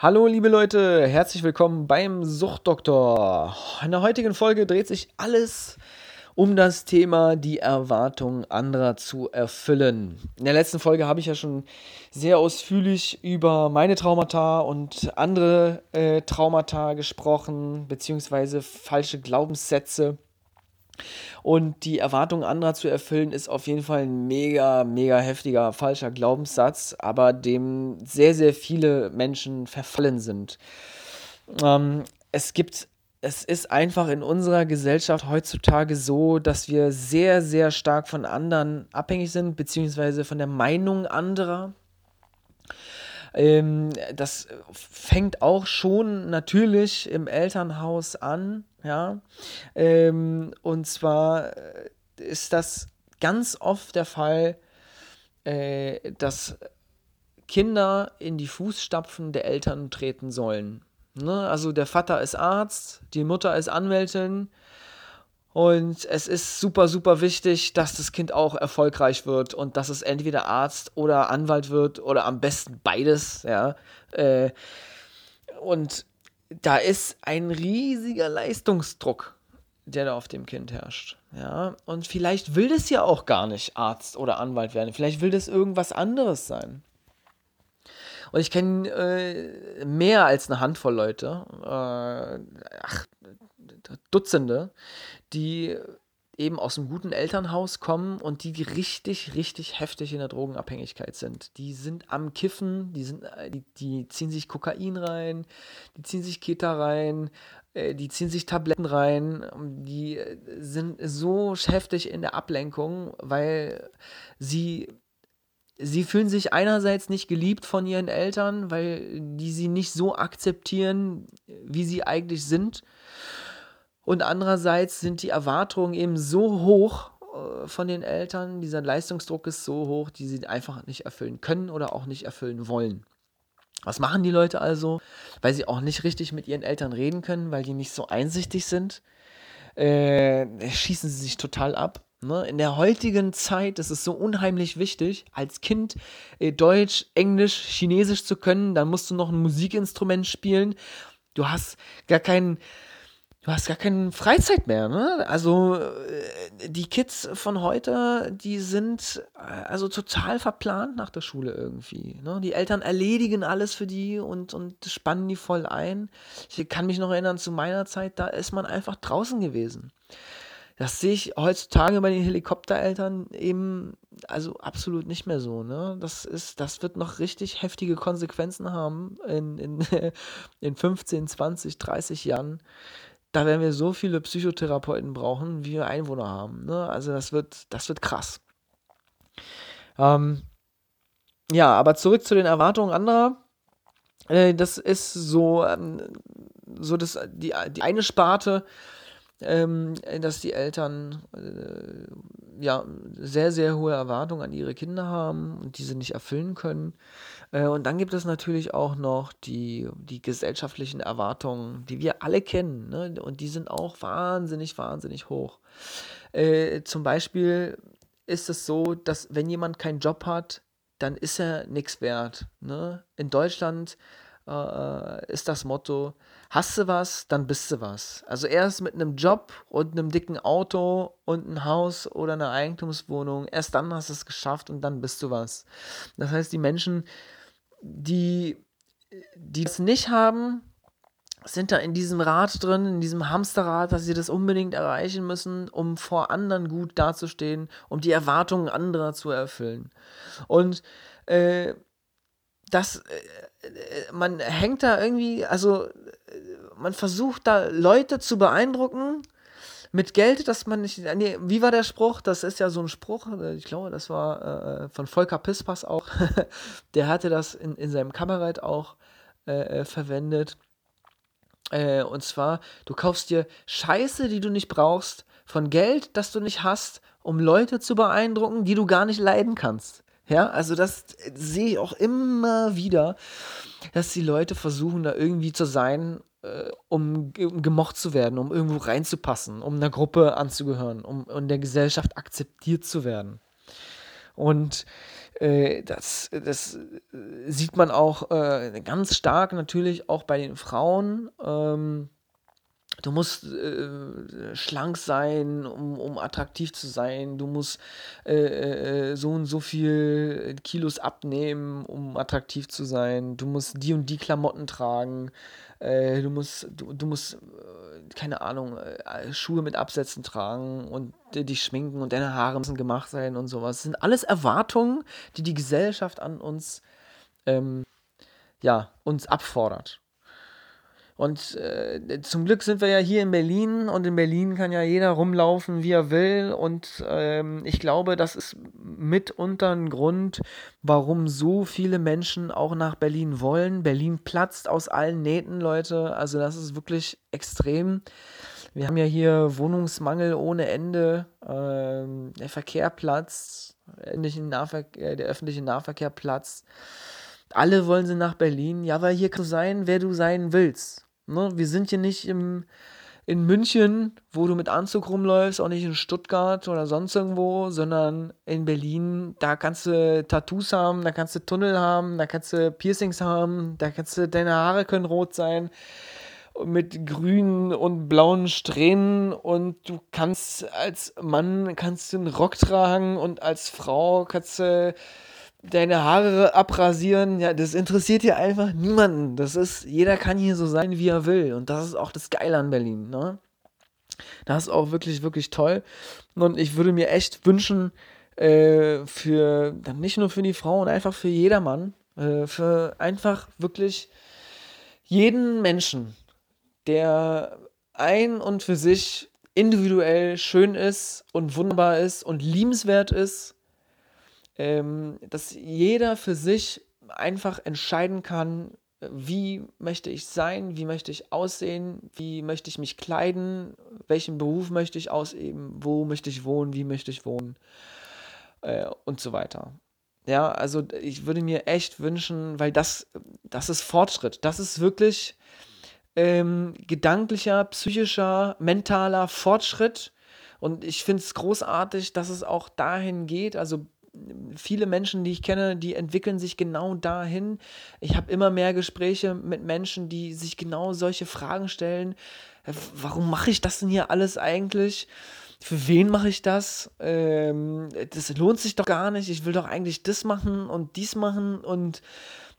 Hallo liebe Leute, herzlich willkommen beim Suchtdoktor. In der heutigen Folge dreht sich alles um das Thema die Erwartungen anderer zu erfüllen. In der letzten Folge habe ich ja schon sehr ausführlich über meine Traumata und andere äh, Traumata gesprochen, beziehungsweise falsche Glaubenssätze. Und die Erwartungen anderer zu erfüllen, ist auf jeden Fall ein mega, mega heftiger falscher Glaubenssatz, aber dem sehr, sehr viele Menschen verfallen sind. Ähm, es gibt, es ist einfach in unserer Gesellschaft heutzutage so, dass wir sehr, sehr stark von anderen abhängig sind, beziehungsweise von der Meinung anderer. Ähm, das fängt auch schon natürlich im Elternhaus an, ja. Ähm, und zwar äh, ist das ganz oft der Fall, äh, dass Kinder in die Fußstapfen der Eltern treten sollen. Ne? Also der Vater ist Arzt, die Mutter ist Anwältin, und es ist super, super wichtig, dass das Kind auch erfolgreich wird und dass es entweder Arzt oder Anwalt wird oder am besten beides, ja. Äh, und da ist ein riesiger Leistungsdruck, der da auf dem Kind herrscht. Ja, und vielleicht will das ja auch gar nicht Arzt oder Anwalt werden. Vielleicht will das irgendwas anderes sein. Und ich kenne äh, mehr als eine Handvoll Leute, äh, ach, Dutzende, die eben aus einem guten Elternhaus kommen und die, die richtig, richtig heftig in der Drogenabhängigkeit sind. Die sind am Kiffen, die, sind, äh, die, die ziehen sich Kokain rein, die ziehen sich Keta rein, äh, die ziehen sich Tabletten rein, die sind so heftig in der Ablenkung, weil sie sie fühlen sich einerseits nicht geliebt von ihren Eltern, weil die sie nicht so akzeptieren, wie sie eigentlich sind. Und andererseits sind die Erwartungen eben so hoch äh, von den Eltern, dieser Leistungsdruck ist so hoch, die sie einfach nicht erfüllen können oder auch nicht erfüllen wollen. Was machen die Leute also? Weil sie auch nicht richtig mit ihren Eltern reden können, weil die nicht so einsichtig sind, äh, schießen sie sich total ab. Ne? In der heutigen Zeit ist es so unheimlich wichtig, als Kind äh, Deutsch, Englisch, Chinesisch zu können. Dann musst du noch ein Musikinstrument spielen. Du hast gar keinen du hast gar keine Freizeit mehr, ne? Also äh, die Kids von heute, die sind äh, also total verplant nach der Schule irgendwie. Ne? Die Eltern erledigen alles für die und, und spannen die voll ein. Ich kann mich noch erinnern, zu meiner Zeit, da ist man einfach draußen gewesen. Das sehe ich heutzutage bei den Helikoptereltern eben also absolut nicht mehr so. Ne? Das, ist, das wird noch richtig heftige Konsequenzen haben in, in, in 15, 20, 30 Jahren da werden wir so viele Psychotherapeuten brauchen, wie wir Einwohner haben. Ne? Also das wird, das wird krass. Ähm, ja, aber zurück zu den Erwartungen anderer. Äh, das ist so, ähm, so das, die, die eine Sparte, ähm, dass die Eltern äh, ja sehr, sehr hohe Erwartungen an ihre Kinder haben und diese nicht erfüllen können. Äh, und dann gibt es natürlich auch noch die, die gesellschaftlichen Erwartungen, die wir alle kennen. Ne? Und die sind auch wahnsinnig, wahnsinnig hoch. Äh, zum Beispiel ist es so, dass wenn jemand keinen Job hat, dann ist er nichts wert. Ne? In Deutschland äh, ist das Motto, hast du was, dann bist du was. Also erst mit einem Job und einem dicken Auto und ein Haus oder eine Eigentumswohnung, erst dann hast du es geschafft und dann bist du was. Das heißt, die Menschen die, die es nicht haben, sind da in diesem Rad drin, in diesem Hamsterrad, dass sie das unbedingt erreichen müssen, um vor anderen gut dazustehen, um die Erwartungen anderer zu erfüllen. Und äh, das, äh, man hängt da irgendwie, also äh, man versucht da Leute zu beeindrucken, mit Geld, dass man nicht. Nee, wie war der Spruch? Das ist ja so ein Spruch, äh, ich glaube, das war äh, von Volker Pispas auch. der hatte das in, in seinem Kabarett auch äh, äh, verwendet. Äh, und zwar, du kaufst dir Scheiße, die du nicht brauchst, von Geld, das du nicht hast, um Leute zu beeindrucken, die du gar nicht leiden kannst. Ja, also das sehe ich auch immer wieder, dass die Leute versuchen, da irgendwie zu sein äh, um, um, gemocht zu werden, um irgendwo reinzupassen, um einer Gruppe anzugehören, um in der Gesellschaft akzeptiert zu werden. Und Äh, das, das äh, sieht man auch äh, ganz stark natürlich auch bei den Frauen. Ähm, du musst äh, schlank sein, um, um attraktiv zu sein. Du musst äh, äh, so und so viel Kilos abnehmen, um attraktiv zu sein. Du musst die und die Klamotten tragen. Äh, du musst, du, du musst, äh, keine Ahnung, äh, Schuhe mit Absätzen tragen und dich schminken und deine Haare müssen gemacht sein und sowas. Das sind alles Erwartungen, die die Gesellschaft an uns, ähm, ja, uns abfordert. Und äh, zum Glück sind wir ja hier in Berlin und in Berlin kann ja jeder rumlaufen, wie er will. Und ähm, ich glaube, das ist mitunter ein Grund, warum so viele Menschen auch nach Berlin wollen. Berlin platzt aus allen Nähten, Leute. Also das ist wirklich extrem. Wir haben ja hier Wohnungsmangel ohne Ende. Ähm, der Verkehr platzt. Nahverkehr, der öffentliche Nahverkehr platzt. Alle wollen sie nach Berlin. Ja, weil hier kannst du sein, wer du sein willst. Ne? Wir sind hier nicht im, in München, wo du mit Anzug rumläufst, auch nicht in Stuttgart oder sonst irgendwo, sondern in Berlin, da kannst du Tattoos haben, da kannst du Tunnel haben, da kannst du Piercings haben, da kannst du, deine Haare können rot sein mit grünen und blauen Strähnen und du kannst als Mann kannst du einen Rock tragen und als Frau kannst du deine Haare abrasieren, ja, das interessiert hier einfach niemanden. Das ist, jeder kann hier so sein, wie er will. Und das ist auch das Geile an Berlin, ne? Das ist auch wirklich, wirklich toll. Und ich würde mir echt wünschen, äh, für, nicht nur für die Frauen, einfach für jedermann, äh, für einfach wirklich jeden Menschen, der ein und für sich individuell schön ist und wunderbar ist und liebenswert ist ähm, dass jeder für sich einfach entscheiden kann, wie möchte ich sein, wie möchte ich aussehen, wie möchte ich mich kleiden, welchen Beruf möchte ich ausüben, wo möchte ich wohnen, wie möchte ich wohnen äh, und so weiter. Ja, also ich würde mir echt wünschen, weil das, das ist Fortschritt, das ist wirklich ähm, gedanklicher, psychischer, mentaler Fortschritt. Und ich finde es großartig, dass es auch dahin geht. Also viele Menschen, die ich kenne, die entwickeln sich genau dahin. Ich habe immer mehr Gespräche mit Menschen, die sich genau solche Fragen stellen. Äh, warum mache ich das denn hier alles eigentlich? Für wen mache ich das? Ähm, das lohnt sich doch gar nicht. Ich will doch eigentlich das machen und dies machen und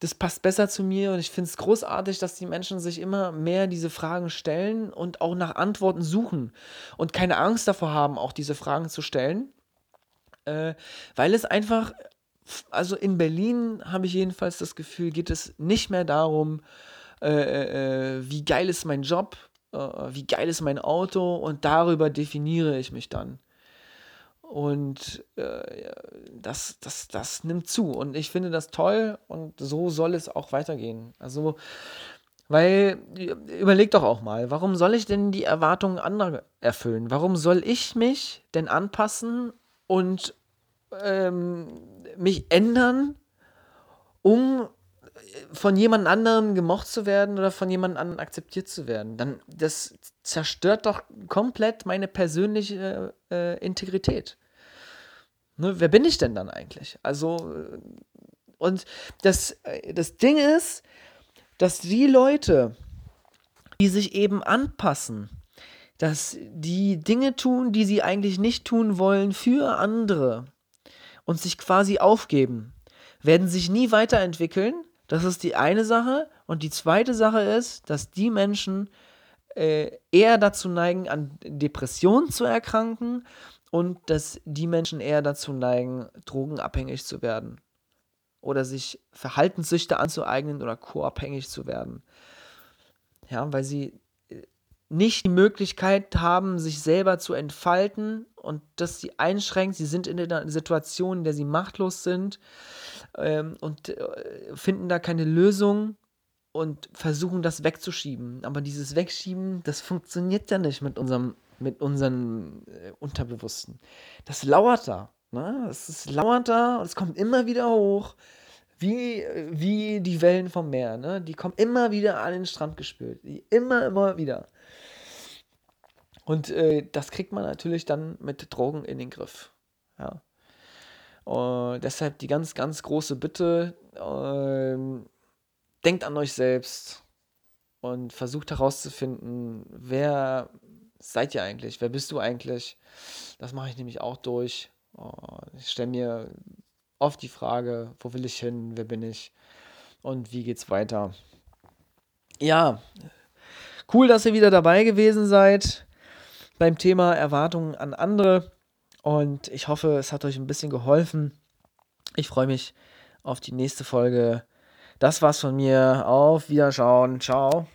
das passt besser zu mir. Und ich finde es großartig, dass die Menschen sich immer mehr diese Fragen stellen und auch nach Antworten suchen und keine Angst davor haben, auch diese Fragen zu stellen äh, weil es einfach, also in Berlin habe ich jedenfalls das Gefühl, geht es nicht mehr darum, äh, äh, äh wie geil ist mein Job, äh, wie geil ist mein Auto und darüber definiere ich mich dann. Und äh, das, das, das nimmt zu. Und ich finde das toll und so soll es auch weitergehen. Also, weil, überleg doch auch mal, warum soll ich denn die Erwartungen anderer erfüllen? Warum soll ich mich denn anpassen und ähm, mich ändern, um von jemand anderem gemocht zu werden oder von jemand anderem akzeptiert zu werden. Dann das zerstört doch komplett meine persönliche äh, Integrität. Ne, wer bin ich denn dann eigentlich? Also äh, und das, äh, das Ding ist, dass die Leute, die sich eben anpassen, dass die Dinge tun, die sie eigentlich nicht tun wollen für andere und sich quasi aufgeben, werden sich nie weiterentwickeln. Das ist die eine Sache. Und die zweite Sache ist, dass die Menschen äh, eher dazu neigen, an Depressionen zu erkranken und dass die Menschen eher dazu neigen, drogenabhängig zu werden oder sich Verhaltenssüchte anzueignen oder co-abhängig zu werden. Ja, weil sie nicht die Möglichkeit haben, sich selber zu entfalten und das sie einschränkt. Sie sind in einer Situation, in der sie machtlos sind ähm, und äh, finden da keine Lösung und versuchen das wegzuschieben. Aber dieses Wegschieben, das funktioniert ja nicht mit unserem, mit unserem äh, Unterbewussten. Das lauert da. Ne? Es ist lauert da und es kommt immer wieder hoch. Wie, wie die Wellen vom Meer, ne? Die kommen immer wieder an den Strand gespült. Immer, immer wieder. Und äh, das kriegt man natürlich dann mit Drogen in den Griff. Ja. Uh, deshalb die ganz, ganz große Bitte, uh, denkt an euch selbst und versucht herauszufinden, wer seid ihr eigentlich, wer bist du eigentlich. Das mache ich nämlich auch durch. Uh, ich stelle mir oft die Frage, wo will ich hin, wer bin ich und wie geht's weiter. Ja, cool, dass ihr wieder dabei gewesen seid beim Thema Erwartungen an andere. Und ich hoffe, es hat euch ein bisschen geholfen. Ich freue mich auf die nächste Folge. Das war's von mir. Auf Wiederschauen. Ciao.